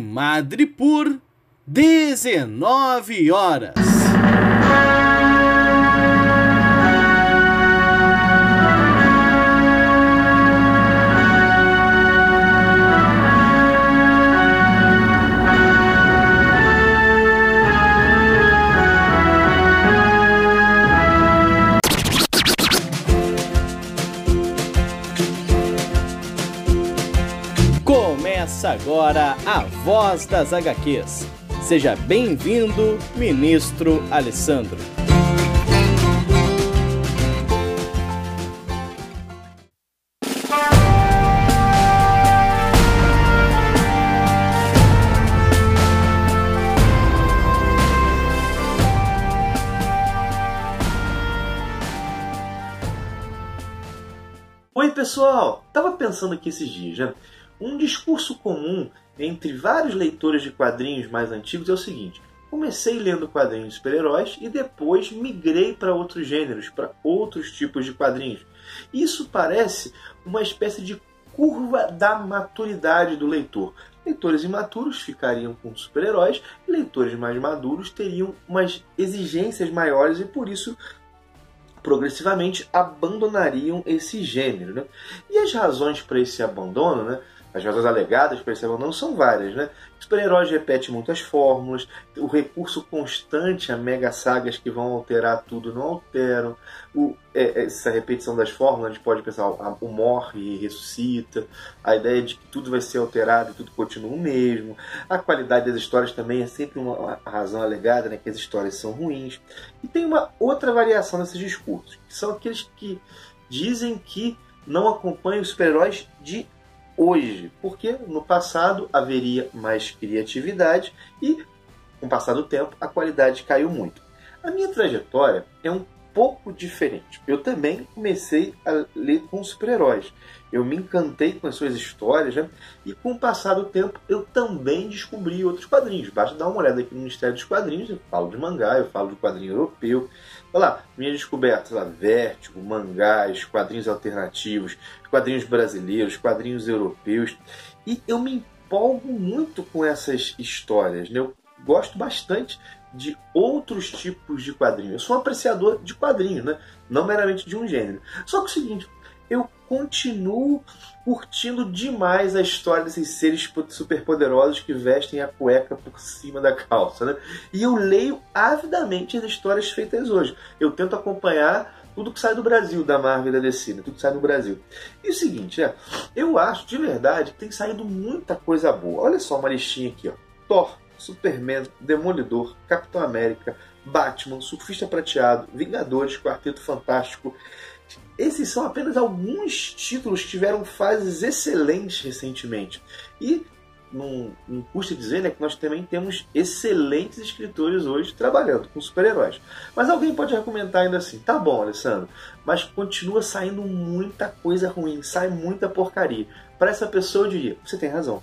Madre por 19 horas. Agora a Voz das HQs. Seja bem-vindo, ministro Alessandro. Oi, pessoal! Tava pensando aqui esses dias, né? Um discurso comum entre vários leitores de quadrinhos mais antigos é o seguinte: comecei lendo quadrinhos de super-heróis e depois migrei para outros gêneros, para outros tipos de quadrinhos. Isso parece uma espécie de curva da maturidade do leitor. Leitores imaturos ficariam com super-heróis, leitores mais maduros teriam umas exigências maiores e por isso progressivamente abandonariam esse gênero. Né? E as razões para esse abandono, né? As razões alegadas esse abandono são várias. Né? Super-heróis repetem muitas fórmulas, o recurso constante a mega sagas que vão alterar tudo não alteram. O, é, essa repetição das fórmulas, a gente pode pensar, o morre e ressuscita, a ideia de que tudo vai ser alterado e tudo continua o mesmo. A qualidade das histórias também é sempre uma razão alegada, né, que as histórias são ruins. E tem uma outra variação desses discursos, que são aqueles que dizem que não acompanham os super-heróis de hoje, porque no passado haveria mais criatividade e, com o passar do tempo, a qualidade caiu muito. A minha trajetória é um pouco diferente. Eu também comecei a ler com super-heróis. Eu me encantei com as suas histórias, né? e com o passar do tempo eu também descobri outros quadrinhos. Basta dar uma olhada aqui no Ministério dos Quadrinhos, eu falo de mangá, eu falo de quadrinho europeu. Olha lá, minhas descobertas, lá, vértigo, mangás, quadrinhos alternativos, quadrinhos brasileiros, quadrinhos europeus. E eu me empolgo muito com essas histórias. Né? Eu gosto bastante de outros tipos de quadrinhos. Eu sou um apreciador de quadrinhos, né? não meramente de um gênero. Só que é o seguinte, eu continuo curtindo demais a história desses seres superpoderosos que vestem a cueca por cima da calça. Né? E eu leio avidamente as histórias feitas hoje. Eu tento acompanhar tudo que sai do Brasil, da Marvel e da DC, né? tudo que sai do Brasil. E o seguinte, é, eu acho de verdade que tem saído muita coisa boa. Olha só uma listinha aqui, ó. Thor, Superman, Demolidor, Capitão América, Batman, Surfista Prateado, Vingadores, Quarteto Fantástico. Esses são apenas alguns títulos que tiveram fases excelentes recentemente. E não, custa dizer né, que nós também temos excelentes escritores hoje trabalhando com super-heróis. Mas alguém pode argumentar ainda assim: tá bom, Alessandro, mas continua saindo muita coisa ruim, sai muita porcaria. Para essa pessoa eu diria: você tem razão.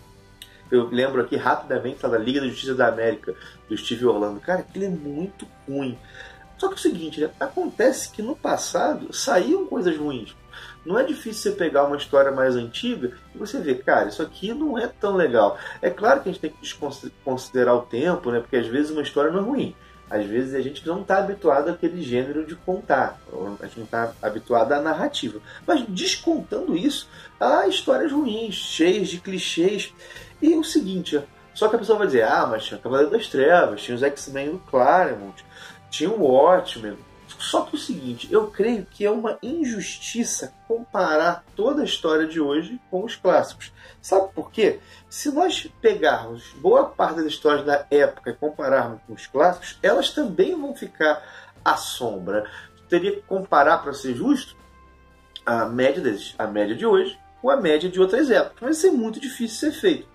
Eu lembro aqui rapidamente da Liga da Justiça da América, do Steve Orlando. Cara, aquilo é muito ruim. Só que é o seguinte, né? acontece que no passado saíam coisas ruins. Não é difícil você pegar uma história mais antiga e você ver, cara, isso aqui não é tão legal. É claro que a gente tem que considerar o tempo, né? Porque às vezes uma história não é ruim. Às vezes a gente não está habituado àquele gênero de contar, a gente não está habituado à narrativa. Mas descontando isso, há histórias ruins, cheias de clichês. E o seguinte, só que a pessoa vai dizer, ah, mas tinha Cavaleiro das Trevas, tinha os X-Men do Claremont, tinha o Watchmen. Só que o seguinte, eu creio que é uma injustiça comparar toda a história de hoje com os clássicos. Sabe por quê? Se nós pegarmos boa parte das histórias da época e compararmos com os clássicos, elas também vão ficar à sombra. Teria que comparar, para ser justo, a média deles, a média de hoje, com a média de outras épocas. Mas é muito difícil ser feito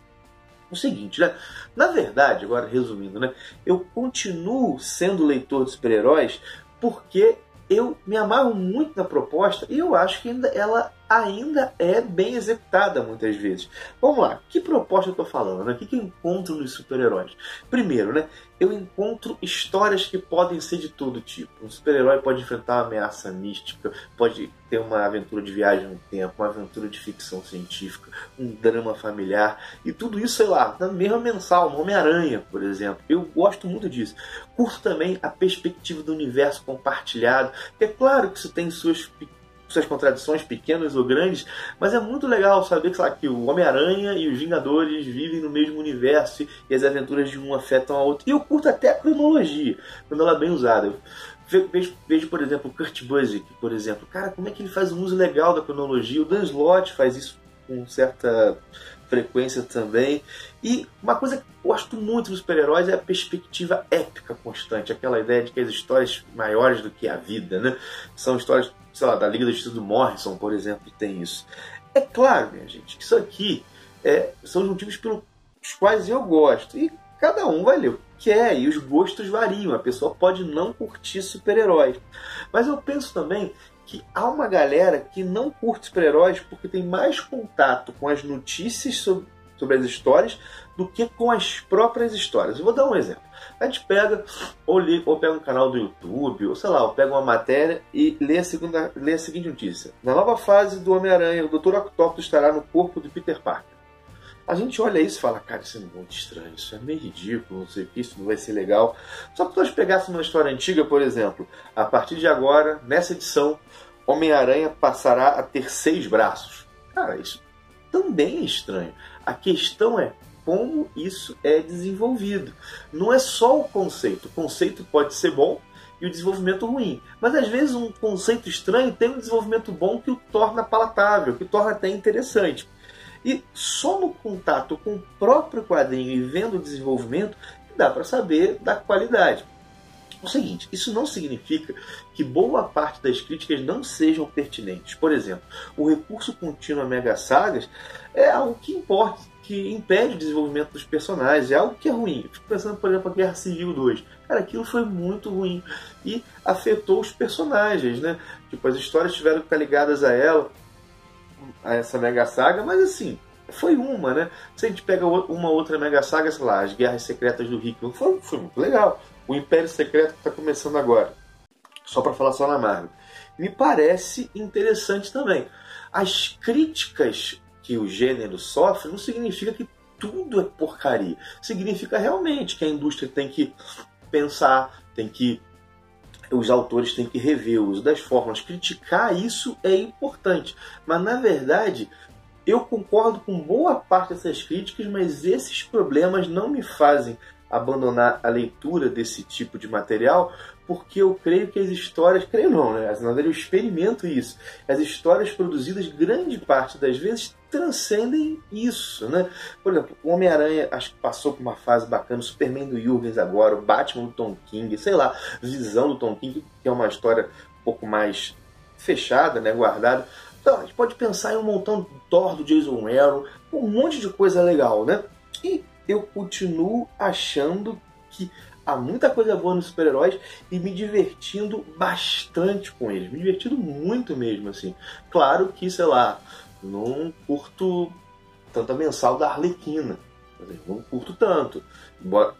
o seguinte, né? Na verdade, agora resumindo, né? Eu continuo sendo leitor de super-heróis porque eu me amarro muito na proposta e eu acho que ainda ela ainda é bem executada muitas vezes. Vamos lá, que proposta eu estou falando? Né? O que, que eu encontro nos super-heróis? Primeiro, né, eu encontro histórias que podem ser de todo tipo. Um super-herói pode enfrentar uma ameaça mística, pode ter uma aventura de viagem no tempo, uma aventura de ficção científica, um drama familiar, e tudo isso, sei lá, na mesma mensal, Homem-Aranha, por exemplo. Eu gosto muito disso. Curto também a perspectiva do universo compartilhado, é claro que isso tem suas suas contradições pequenas ou grandes, mas é muito legal saber que, lá, que o Homem-Aranha e os Vingadores vivem no mesmo universo e as aventuras de um afetam a outra. E eu curto até a cronologia, quando ela é bem usada. Vejo, vejo, por exemplo, o Kurt Busiek, por exemplo. Cara, como é que ele faz um uso legal da cronologia? O Dan Slott faz isso com certa frequência também. E uma coisa que eu gosto muito dos super-heróis é a perspectiva épica constante, aquela ideia de que as histórias maiores do que a vida, né? São histórias sei lá, da Liga da Justiça do Morrison, por exemplo, tem isso. É claro, minha gente, que isso aqui é, são os motivos pelos quais eu gosto. E cada um vai ler o que quer, e os gostos variam. A pessoa pode não curtir super-heróis. Mas eu penso também que há uma galera que não curte super-heróis porque tem mais contato com as notícias sobre, sobre as histórias do que com as próprias histórias. Eu vou dar um exemplo. A gente pega, ou, lê, ou pega um canal do YouTube, ou sei lá, ou pega uma matéria e lê a, segunda, lê a seguinte notícia. Na nova fase do Homem-Aranha, o Dr. Octopus estará no corpo de Peter Parker. A gente olha isso e fala, cara, isso é muito estranho, isso é meio ridículo, não sei o que, isso não vai ser legal. Só que nós pegássemos uma história antiga, por exemplo, a partir de agora, nessa edição, Homem-Aranha passará a ter seis braços. Cara, isso também é estranho. A questão é como isso é desenvolvido. Não é só o conceito. O conceito pode ser bom e o desenvolvimento ruim. Mas às vezes um conceito estranho tem um desenvolvimento bom que o torna palatável, que o torna até interessante. E só no contato com o próprio quadrinho e vendo o desenvolvimento dá para saber da qualidade. O seguinte, isso não significa que boa parte das críticas não sejam pertinentes. Por exemplo, o recurso contínuo a mega sagas é algo que importa, que impede o desenvolvimento dos personagens, é algo que é ruim. Fico pensando, por exemplo, a Guerra Civil 2. Cara, aquilo foi muito ruim e afetou os personagens, né? Tipo, as histórias tiveram que estar ligadas a ela, essa mega saga, mas assim, foi uma, né? Se a gente pega uma outra mega saga, sei lá, as Guerras Secretas do Hickman, foi, foi muito legal. O Império Secreto que está começando agora, só para falar só na Marvel. Me parece interessante também. As críticas que o gênero sofre não significa que tudo é porcaria. Significa realmente que a indústria tem que pensar, tem que os autores têm que rever o uso das fórmulas. Criticar isso é importante, mas na verdade eu concordo com boa parte dessas críticas, mas esses problemas não me fazem abandonar a leitura desse tipo de material, porque eu creio que as histórias, creio não, né? Na verdade eu experimento isso. As histórias produzidas, grande parte das vezes, transcendem isso, né? Por exemplo, o Homem-Aranha acho que passou por uma fase bacana, o Superman do Jurgens agora, o Batman do Tom King, sei lá, Visão do Tom King, que é uma história um pouco mais fechada, né, guardada. Então, a gente pode pensar em um montão de Thor do Jason Aaron, um monte de coisa legal, né? E eu continuo achando que há muita coisa boa nos super-heróis e me divertindo bastante com eles. Me divertindo muito mesmo, assim. Claro que, sei lá, não curto tanta mensal da Arlequina. Não curto tanto.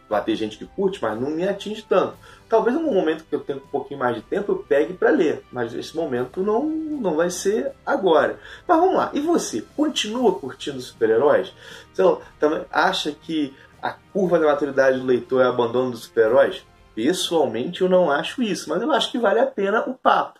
Vai ter gente que curte, mas não me atinge tanto. Talvez no momento que eu tenho um pouquinho mais de tempo eu pegue para ler, mas esse momento não, não vai ser agora. Mas vamos lá, e você? Continua curtindo super-heróis? Então, também acha que a curva da maturidade do leitor é abandono dos super-heróis? Pessoalmente eu não acho isso, mas eu acho que vale a pena o papo.